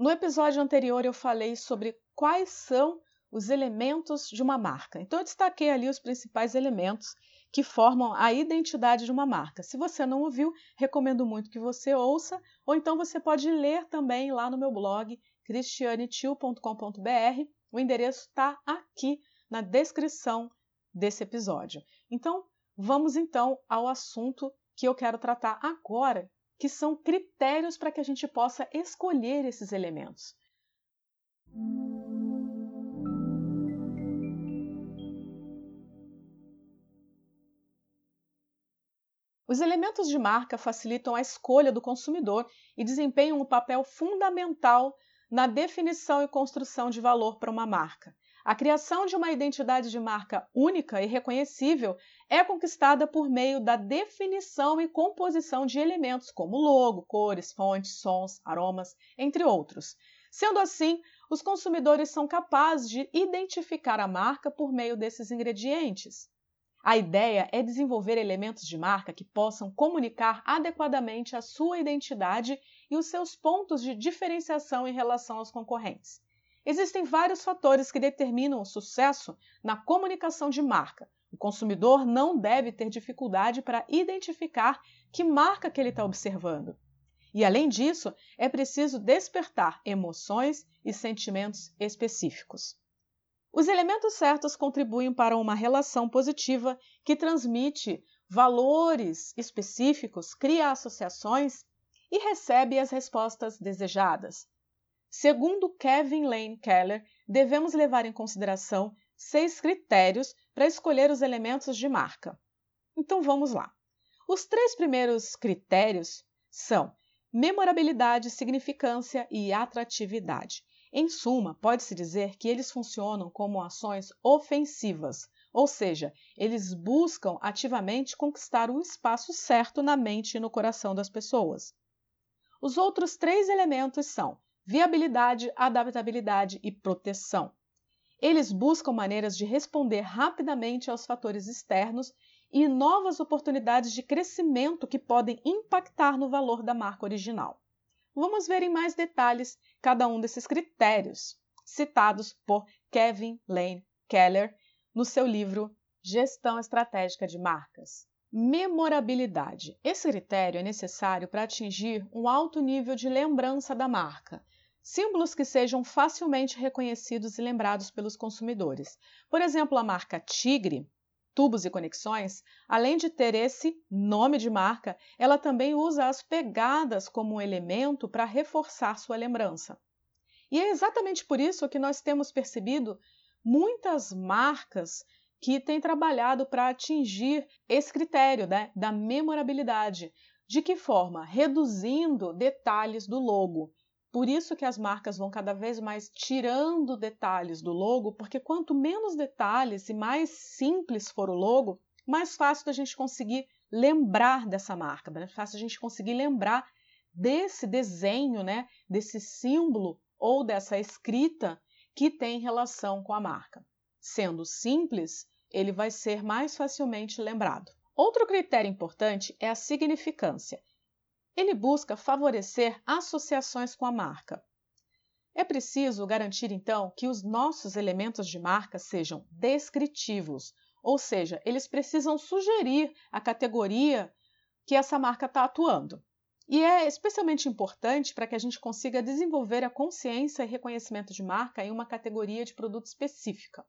No episódio anterior eu falei sobre quais são os elementos de uma marca. Então eu destaquei ali os principais elementos que formam a identidade de uma marca. Se você não ouviu, recomendo muito que você ouça, ou então você pode ler também lá no meu blog cristianetil.com.br. O endereço está aqui na descrição desse episódio. Então, vamos então ao assunto que eu quero tratar agora, que são critérios para que a gente possa escolher esses elementos. Os elementos de marca facilitam a escolha do consumidor e desempenham um papel fundamental na definição e construção de valor para uma marca. A criação de uma identidade de marca única e reconhecível é conquistada por meio da definição e composição de elementos como logo, cores, fontes, sons, aromas, entre outros. Sendo assim, os consumidores são capazes de identificar a marca por meio desses ingredientes. A ideia é desenvolver elementos de marca que possam comunicar adequadamente a sua identidade e os seus pontos de diferenciação em relação aos concorrentes. Existem vários fatores que determinam o sucesso na comunicação de marca. O consumidor não deve ter dificuldade para identificar que marca que ele está observando. E além disso, é preciso despertar emoções e sentimentos específicos. Os elementos certos contribuem para uma relação positiva que transmite valores específicos, cria associações e recebe as respostas desejadas. Segundo Kevin Lane Keller, devemos levar em consideração seis critérios para escolher os elementos de marca. Então vamos lá. Os três primeiros critérios são memorabilidade, significância e atratividade. Em suma, pode-se dizer que eles funcionam como ações ofensivas, ou seja, eles buscam ativamente conquistar o espaço certo na mente e no coração das pessoas. Os outros três elementos são viabilidade, adaptabilidade e proteção. Eles buscam maneiras de responder rapidamente aos fatores externos e novas oportunidades de crescimento que podem impactar no valor da marca original. Vamos ver em mais detalhes cada um desses critérios, citados por Kevin Lane Keller no seu livro Gestão Estratégica de Marcas. Memorabilidade. Esse critério é necessário para atingir um alto nível de lembrança da marca. Símbolos que sejam facilmente reconhecidos e lembrados pelos consumidores. Por exemplo, a marca Tigre tubos e conexões, além de ter esse nome de marca, ela também usa as pegadas como um elemento para reforçar sua lembrança. E é exatamente por isso que nós temos percebido muitas marcas que têm trabalhado para atingir esse critério né, da memorabilidade. De que forma? Reduzindo detalhes do logo. Por isso que as marcas vão cada vez mais tirando detalhes do logo, porque quanto menos detalhes e mais simples for o logo, mais fácil da gente conseguir lembrar dessa marca, mais fácil a gente conseguir lembrar desse desenho, né, desse símbolo ou dessa escrita que tem relação com a marca. Sendo simples, ele vai ser mais facilmente lembrado. Outro critério importante é a significância. Ele busca favorecer associações com a marca. É preciso garantir, então, que os nossos elementos de marca sejam descritivos, ou seja, eles precisam sugerir a categoria que essa marca está atuando. E é especialmente importante para que a gente consiga desenvolver a consciência e reconhecimento de marca em uma categoria de produto específica.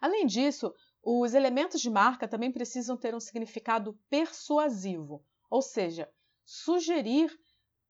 Além disso, os elementos de marca também precisam ter um significado persuasivo, ou seja, sugerir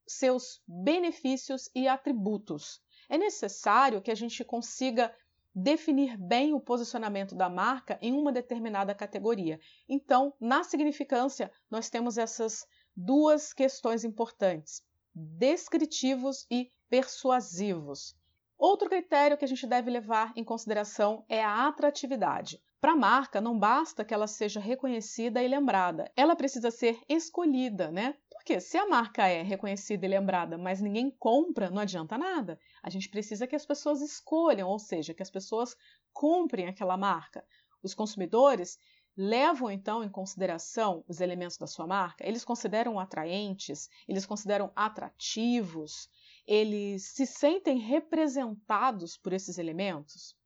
seus benefícios e atributos. É necessário que a gente consiga definir bem o posicionamento da marca em uma determinada categoria. Então, na significância, nós temos essas duas questões importantes: descritivos e persuasivos. Outro critério que a gente deve levar em consideração é a atratividade. Para a marca, não basta que ela seja reconhecida e lembrada, ela precisa ser escolhida, né? Porque se a marca é reconhecida e lembrada, mas ninguém compra, não adianta nada. A gente precisa que as pessoas escolham, ou seja, que as pessoas comprem aquela marca. Os consumidores levam então em consideração os elementos da sua marca, eles consideram atraentes, eles consideram atrativos, eles se sentem representados por esses elementos?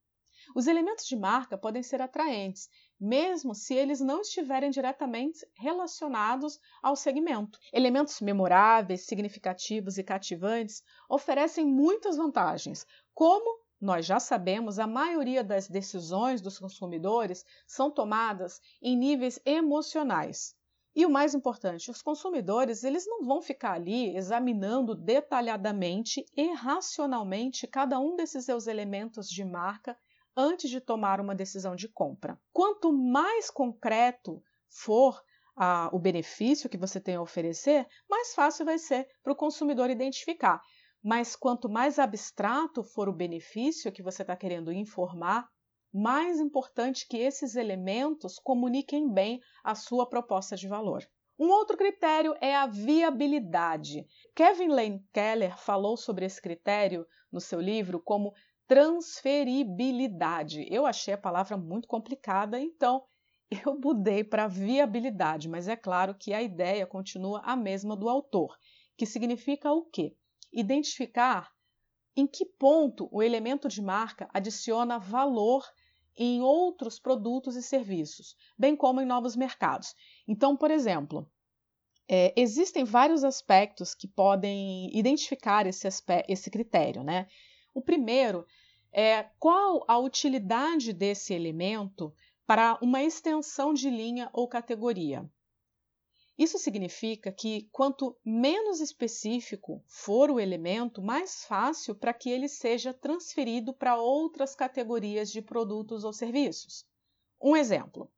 Os elementos de marca podem ser atraentes, mesmo se eles não estiverem diretamente relacionados ao segmento. Elementos memoráveis, significativos e cativantes oferecem muitas vantagens, como nós já sabemos, a maioria das decisões dos consumidores são tomadas em níveis emocionais. E o mais importante, os consumidores eles não vão ficar ali examinando detalhadamente e racionalmente cada um desses seus elementos de marca antes de tomar uma decisão de compra. Quanto mais concreto for o benefício que você tem a oferecer, mais fácil vai ser para o consumidor identificar. Mas quanto mais abstrato for o benefício que você está querendo informar, mais importante que esses elementos comuniquem bem a sua proposta de valor. Um outro critério é a viabilidade. Kevin Lane Keller falou sobre esse critério no seu livro como transferibilidade. Eu achei a palavra muito complicada, então eu mudei para viabilidade, mas é claro que a ideia continua a mesma do autor, que significa o quê? identificar em que ponto o elemento de marca adiciona valor em outros produtos e serviços, bem como em novos mercados. Então, por exemplo, é, existem vários aspectos que podem identificar esse, esse critério. Né? O primeiro é qual a utilidade desse elemento para uma extensão de linha ou categoria. Isso significa que quanto menos específico for o elemento, mais fácil para que ele seja transferido para outras categorias de produtos ou serviços. Um exemplo: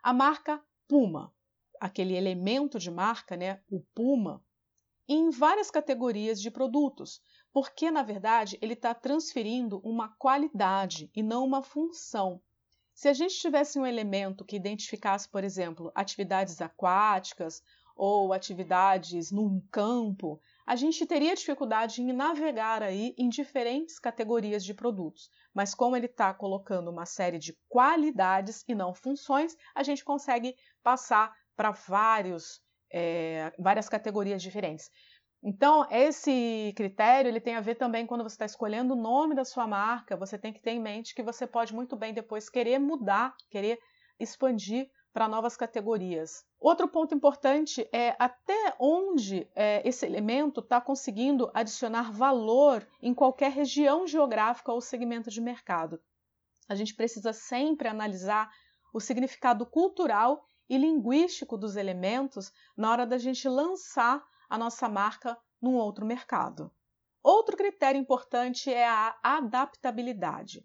a marca Puma, aquele elemento de marca, né, o Puma, em várias categorias de produtos, porque na verdade ele está transferindo uma qualidade e não uma função. Se a gente tivesse um elemento que identificasse, por exemplo, atividades aquáticas ou atividades num campo, a gente teria dificuldade em navegar aí em diferentes categorias de produtos. Mas como ele está colocando uma série de qualidades e não funções, a gente consegue passar para vários, é, várias categorias diferentes. Então, esse critério ele tem a ver também quando você está escolhendo o nome da sua marca, você tem que ter em mente que você pode muito bem depois querer mudar, querer expandir para novas categorias. Outro ponto importante é até onde é, esse elemento está conseguindo adicionar valor em qualquer região geográfica ou segmento de mercado. A gente precisa sempre analisar o significado cultural e linguístico dos elementos na hora da gente lançar a nossa marca num outro mercado. Outro critério importante é a adaptabilidade.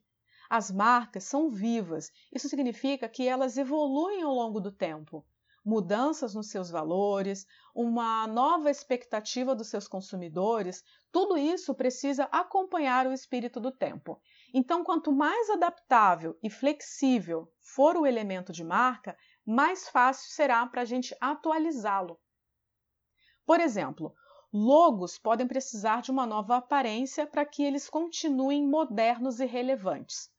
As marcas são vivas, isso significa que elas evoluem ao longo do tempo. Mudanças nos seus valores, uma nova expectativa dos seus consumidores, tudo isso precisa acompanhar o espírito do tempo. Então, quanto mais adaptável e flexível for o elemento de marca, mais fácil será para a gente atualizá-lo. Por exemplo, logos podem precisar de uma nova aparência para que eles continuem modernos e relevantes.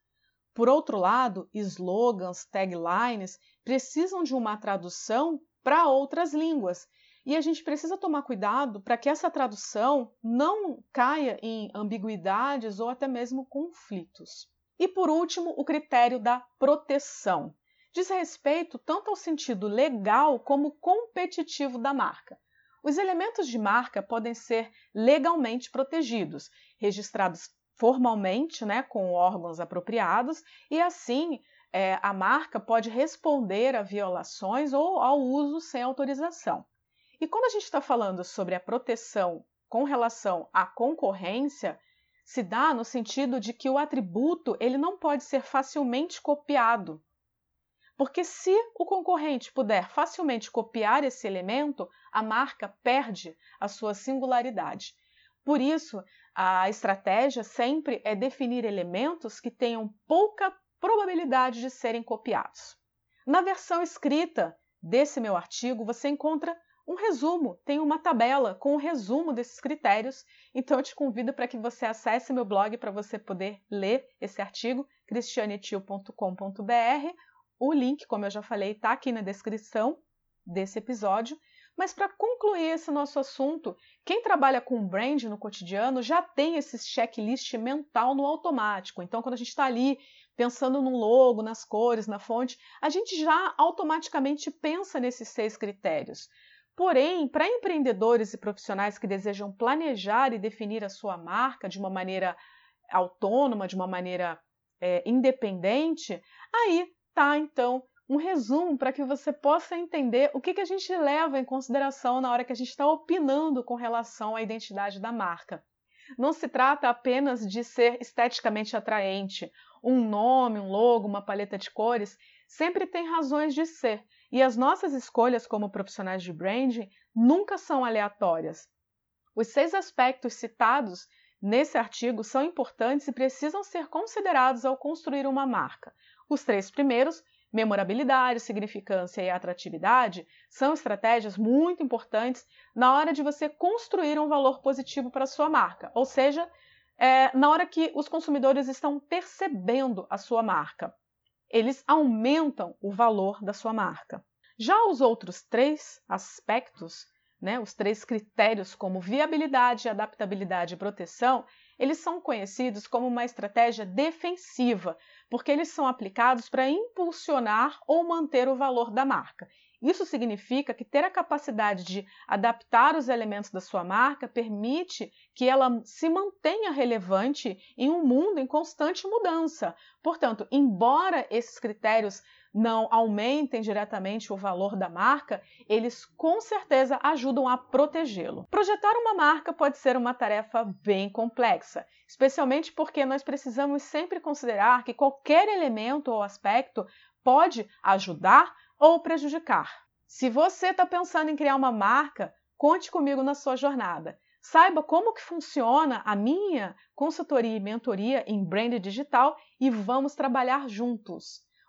Por outro lado, slogans, taglines precisam de uma tradução para outras línguas. E a gente precisa tomar cuidado para que essa tradução não caia em ambiguidades ou até mesmo conflitos. E por último, o critério da proteção. Diz respeito tanto ao sentido legal como competitivo da marca. Os elementos de marca podem ser legalmente protegidos, registrados formalmente, né, com órgãos apropriados, e assim é, a marca pode responder a violações ou ao uso sem autorização. E quando a gente está falando sobre a proteção com relação à concorrência, se dá no sentido de que o atributo ele não pode ser facilmente copiado. Porque se o concorrente puder facilmente copiar esse elemento, a marca perde a sua singularidade. Por isso, a estratégia sempre é definir elementos que tenham pouca probabilidade de serem copiados. Na versão escrita desse meu artigo, você encontra um resumo, tem uma tabela com o um resumo desses critérios. Então eu te convido para que você acesse meu blog para você poder ler esse artigo, cristianetil.com.br o link, como eu já falei, está aqui na descrição desse episódio. Mas para concluir esse nosso assunto, quem trabalha com brand no cotidiano já tem esse checklist mental no automático. Então, quando a gente está ali pensando no logo, nas cores, na fonte, a gente já automaticamente pensa nesses seis critérios. Porém, para empreendedores e profissionais que desejam planejar e definir a sua marca de uma maneira autônoma, de uma maneira é, independente, aí tá então um resumo para que você possa entender o que, que a gente leva em consideração na hora que a gente está opinando com relação à identidade da marca. Não se trata apenas de ser esteticamente atraente. Um nome, um logo, uma paleta de cores sempre tem razões de ser. E as nossas escolhas como profissionais de branding nunca são aleatórias. Os seis aspectos citados nesse artigo são importantes e precisam ser considerados ao construir uma marca. Os três primeiros memorabilidade, significância e atratividade são estratégias muito importantes na hora de você construir um valor positivo para a sua marca, ou seja, é, na hora que os consumidores estão percebendo a sua marca. Eles aumentam o valor da sua marca. Já os outros três aspectos, né, os três critérios como viabilidade, adaptabilidade e proteção, eles são conhecidos como uma estratégia defensiva, porque eles são aplicados para impulsionar ou manter o valor da marca. Isso significa que ter a capacidade de adaptar os elementos da sua marca permite que ela se mantenha relevante em um mundo em constante mudança. Portanto, embora esses critérios não aumentem diretamente o valor da marca, eles com certeza ajudam a protegê-lo. Projetar uma marca pode ser uma tarefa bem complexa, especialmente porque nós precisamos sempre considerar que qualquer elemento ou aspecto pode ajudar ou prejudicar. Se você está pensando em criar uma marca, conte comigo na sua jornada. Saiba como que funciona a minha consultoria e mentoria em brand digital e vamos trabalhar juntos.